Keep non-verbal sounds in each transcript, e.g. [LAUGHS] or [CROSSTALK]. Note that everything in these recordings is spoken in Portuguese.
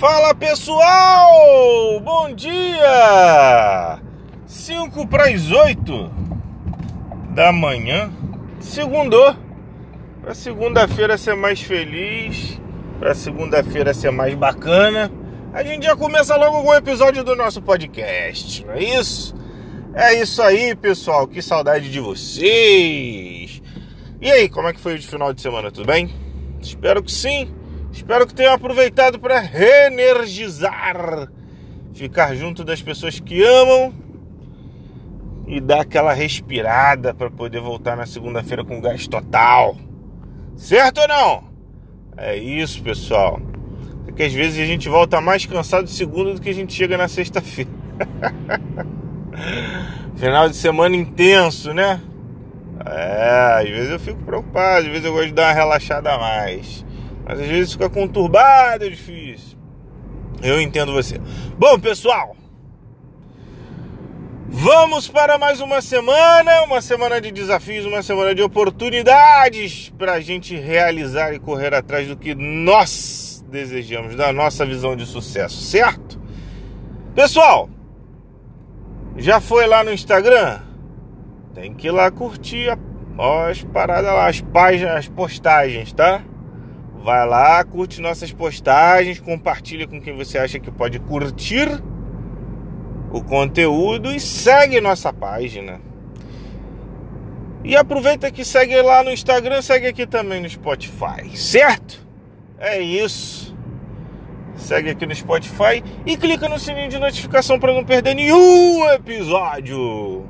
Fala pessoal, bom dia! 5 para as 8 da manhã, segundou. Para segunda-feira ser mais feliz, para segunda-feira ser mais bacana, a gente já começa logo com o episódio do nosso podcast, não é isso? É isso aí, pessoal, que saudade de vocês! E aí, como é que foi o final de semana, tudo bem? Espero que sim. Espero que tenham aproveitado para reenergizar, ficar junto das pessoas que amam e dar aquela respirada para poder voltar na segunda-feira com gás total. Certo ou não? É isso, pessoal. Porque às vezes a gente volta mais cansado segunda do que a gente chega na sexta-feira. [LAUGHS] Final de semana intenso, né? É, às vezes eu fico preocupado, às vezes eu gosto de dar uma relaxada a mais. Mas às vezes fica conturbado, é difícil. Eu entendo você. Bom, pessoal, vamos para mais uma semana, uma semana de desafios, uma semana de oportunidades para a gente realizar e correr atrás do que nós desejamos, da nossa visão de sucesso, certo? Pessoal, já foi lá no Instagram? Tem que ir lá curtir as paradas lá, as páginas, as postagens, tá? Vai lá, curte nossas postagens, compartilha com quem você acha que pode curtir o conteúdo e segue nossa página. E aproveita que segue lá no Instagram, segue aqui também no Spotify, certo? É isso. Segue aqui no Spotify e clica no sininho de notificação para não perder nenhum episódio.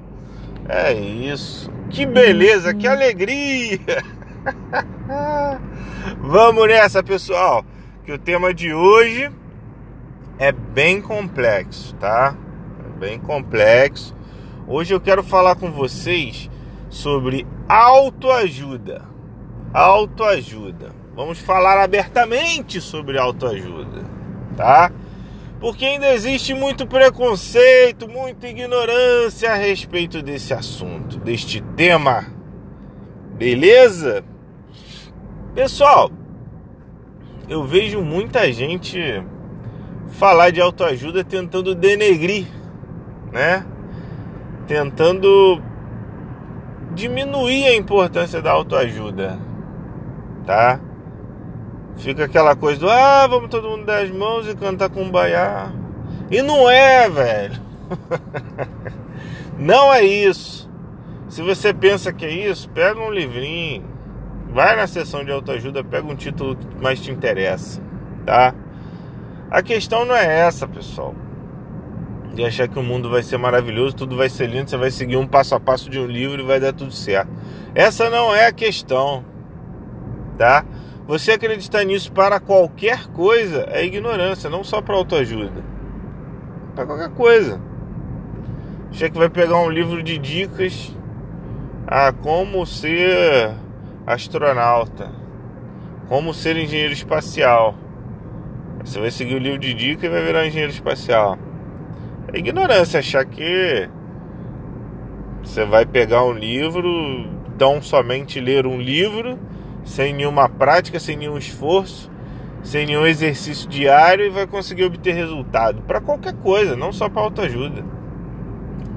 É isso. Que beleza, que alegria. [LAUGHS] Vamos nessa, pessoal, que o tema de hoje é bem complexo, tá? É bem complexo. Hoje eu quero falar com vocês sobre autoajuda. Autoajuda. Vamos falar abertamente sobre autoajuda, tá? Porque ainda existe muito preconceito, muita ignorância a respeito desse assunto, deste tema. Beleza? Pessoal, eu vejo muita gente falar de autoajuda tentando denegrir, né? Tentando diminuir a importância da autoajuda, tá? Fica aquela coisa do ah, vamos todo mundo dar as mãos e cantar com baiá. E não é, velho. [LAUGHS] não é isso. Se você pensa que é isso, pega um livrinho, Vai na seção de autoajuda, pega um título que mais te interessa, tá? A questão não é essa, pessoal. De achar que o mundo vai ser maravilhoso, tudo vai ser lindo, você vai seguir um passo a passo de um livro e vai dar tudo certo. Essa não é a questão, tá? Você acreditar nisso para qualquer coisa é ignorância, não só para autoajuda. Para qualquer coisa. Achei que vai pegar um livro de dicas a como ser astronauta, como ser engenheiro espacial. Você vai seguir o livro de dica e vai virar engenheiro espacial. É ignorância achar que você vai pegar um livro, tão somente ler um livro, sem nenhuma prática, sem nenhum esforço, sem nenhum exercício diário e vai conseguir obter resultado para qualquer coisa, não só para autoajuda,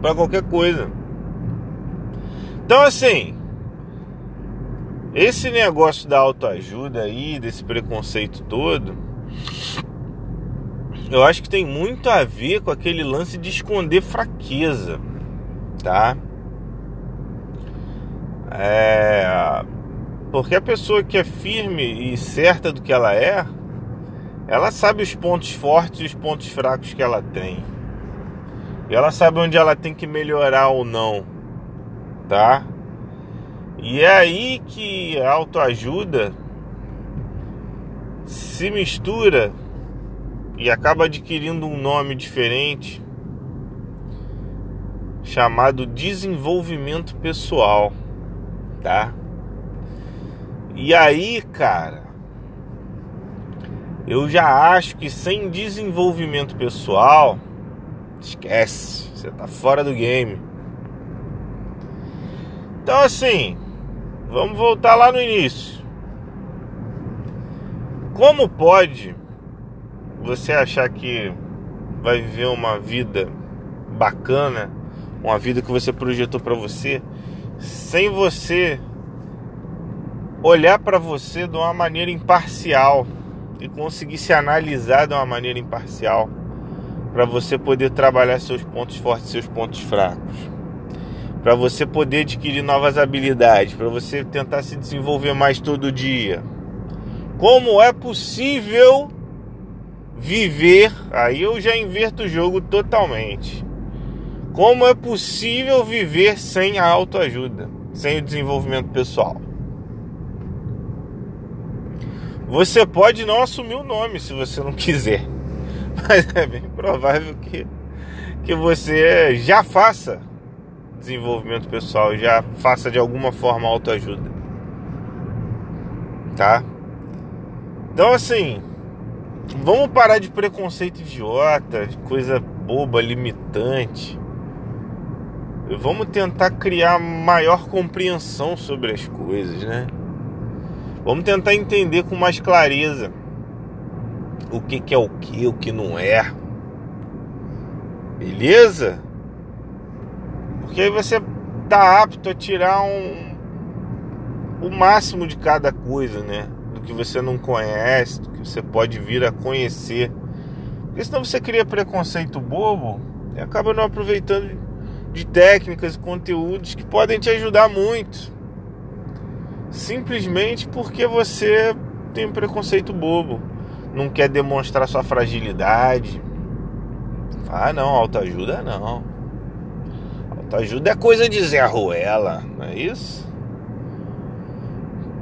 para qualquer coisa. Então assim, esse negócio da autoajuda aí, desse preconceito todo, eu acho que tem muito a ver com aquele lance de esconder fraqueza, tá? É. Porque a pessoa que é firme e certa do que ela é, ela sabe os pontos fortes e os pontos fracos que ela tem. E ela sabe onde ela tem que melhorar ou não, tá? E é aí que a autoajuda se mistura e acaba adquirindo um nome diferente chamado desenvolvimento pessoal, tá? E aí, cara, eu já acho que sem desenvolvimento pessoal, esquece, você tá fora do game. Então assim, Vamos voltar lá no início. Como pode você achar que vai viver uma vida bacana, uma vida que você projetou para você, sem você olhar para você de uma maneira imparcial e conseguir se analisar de uma maneira imparcial para você poder trabalhar seus pontos fortes, seus pontos fracos, para você poder adquirir novas habilidades, para você tentar se desenvolver mais todo dia. Como é possível viver? Aí eu já inverto o jogo totalmente. Como é possível viver sem a autoajuda, sem o desenvolvimento pessoal? Você pode não assumir o nome se você não quiser, [LAUGHS] mas é bem provável que, que você já faça desenvolvimento pessoal, já faça de alguma forma autoajuda. Tá? Então, assim, vamos parar de preconceito idiota, de coisa boba, limitante. Vamos tentar criar maior compreensão sobre as coisas, né? Vamos tentar entender com mais clareza o que, que é o que, o que não é. Beleza? Porque aí você tá apto a tirar um o máximo de cada coisa, né? Do que você não conhece, do que você pode vir a conhecer. Porque senão você cria preconceito bobo e acaba não aproveitando de técnicas e conteúdos que podem te ajudar muito simplesmente porque você tem um preconceito bobo, não quer demonstrar sua fragilidade. Ah, não, autoajuda não. Autoajuda é coisa de Zé Ruela, não é isso?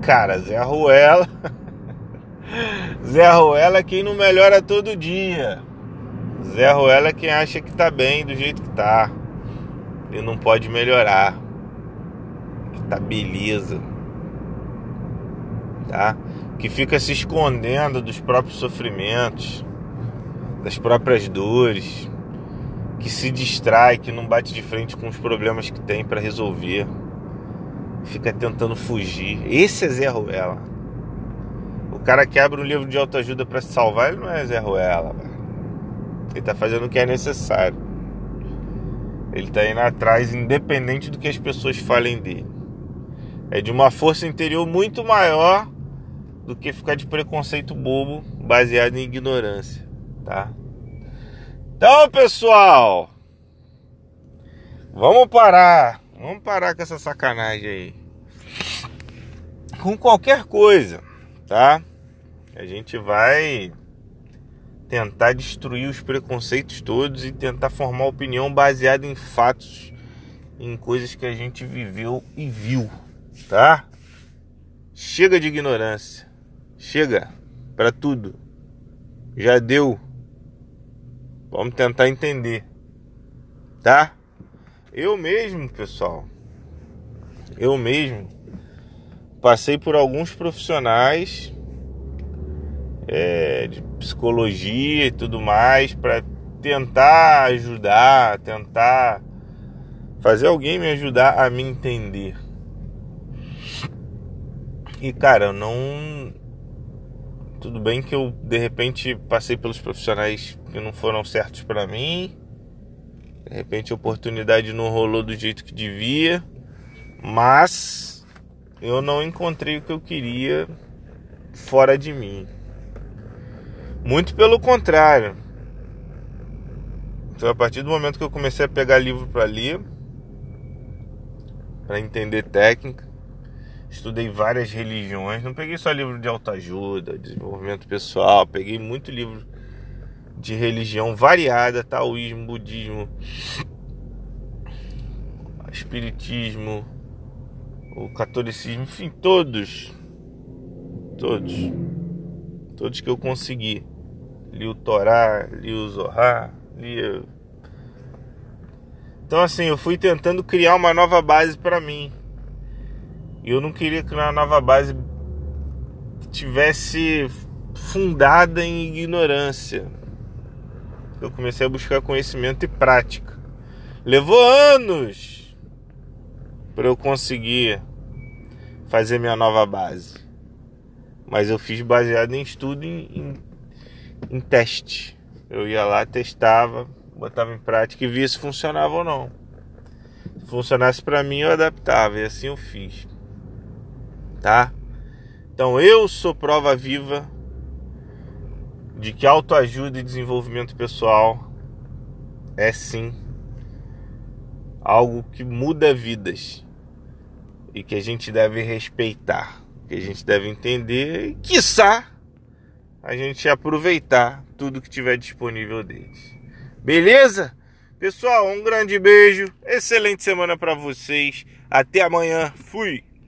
Cara, Zé Ruela. [LAUGHS] Zé Ruela é quem não melhora todo dia. Zé Ruela é quem acha que tá bem do jeito que tá. E não pode melhorar. Que tá beleza tá? Que fica se escondendo dos próprios sofrimentos, das próprias dores, que se distrai, que não bate de frente com os problemas que tem para resolver, fica tentando fugir. Esse é Zé Ruela. O cara que abre um livro de autoajuda para se salvar, ele não é Zé Ruela, Ele tá fazendo o que é necessário. Ele tá indo atrás, independente do que as pessoas falem dele. É de uma força interior muito maior do que ficar de preconceito bobo baseado em ignorância, tá? Então, pessoal, vamos parar, vamos parar com essa sacanagem aí. Com qualquer coisa, tá? A gente vai tentar destruir os preconceitos todos e tentar formar opinião baseada em fatos, em coisas que a gente viveu e viu, tá? Chega de ignorância. Chega para tudo. Já deu. Vamos tentar entender. Tá? Eu mesmo, pessoal. Eu mesmo passei por alguns profissionais é, de psicologia e tudo mais para tentar ajudar, tentar fazer alguém me ajudar a me entender. E cara, eu não tudo bem que eu de repente passei pelos profissionais que não foram certos para mim. De repente a oportunidade não rolou do jeito que devia, mas eu não encontrei o que eu queria fora de mim. Muito pelo contrário. Então, a partir do momento que eu comecei a pegar livro para ler, para entender técnica, estudei várias religiões, não peguei só livro de autoajuda, desenvolvimento pessoal, peguei muito livro de religião variada, taoísmo, budismo, espiritismo, o catolicismo, enfim, todos, todos, todos que eu consegui. Li o Torá, li o Zohar, li... Então assim, eu fui tentando criar uma nova base para mim e eu não queria que uma nova base tivesse fundada em ignorância. Eu comecei a buscar conhecimento e prática. Levou anos para eu conseguir fazer minha nova base. Mas eu fiz baseado em estudo em, em em teste. Eu ia lá, testava, botava em prática e via se funcionava ou não. Se funcionasse para mim, eu adaptava e assim eu fiz. Tá? Então eu sou prova viva de que autoajuda e desenvolvimento pessoal é sim algo que muda vidas e que a gente deve respeitar, que a gente deve entender e, quiçá, a gente aproveitar tudo que tiver disponível deles. Beleza? Pessoal, um grande beijo, excelente semana para vocês. Até amanhã. Fui.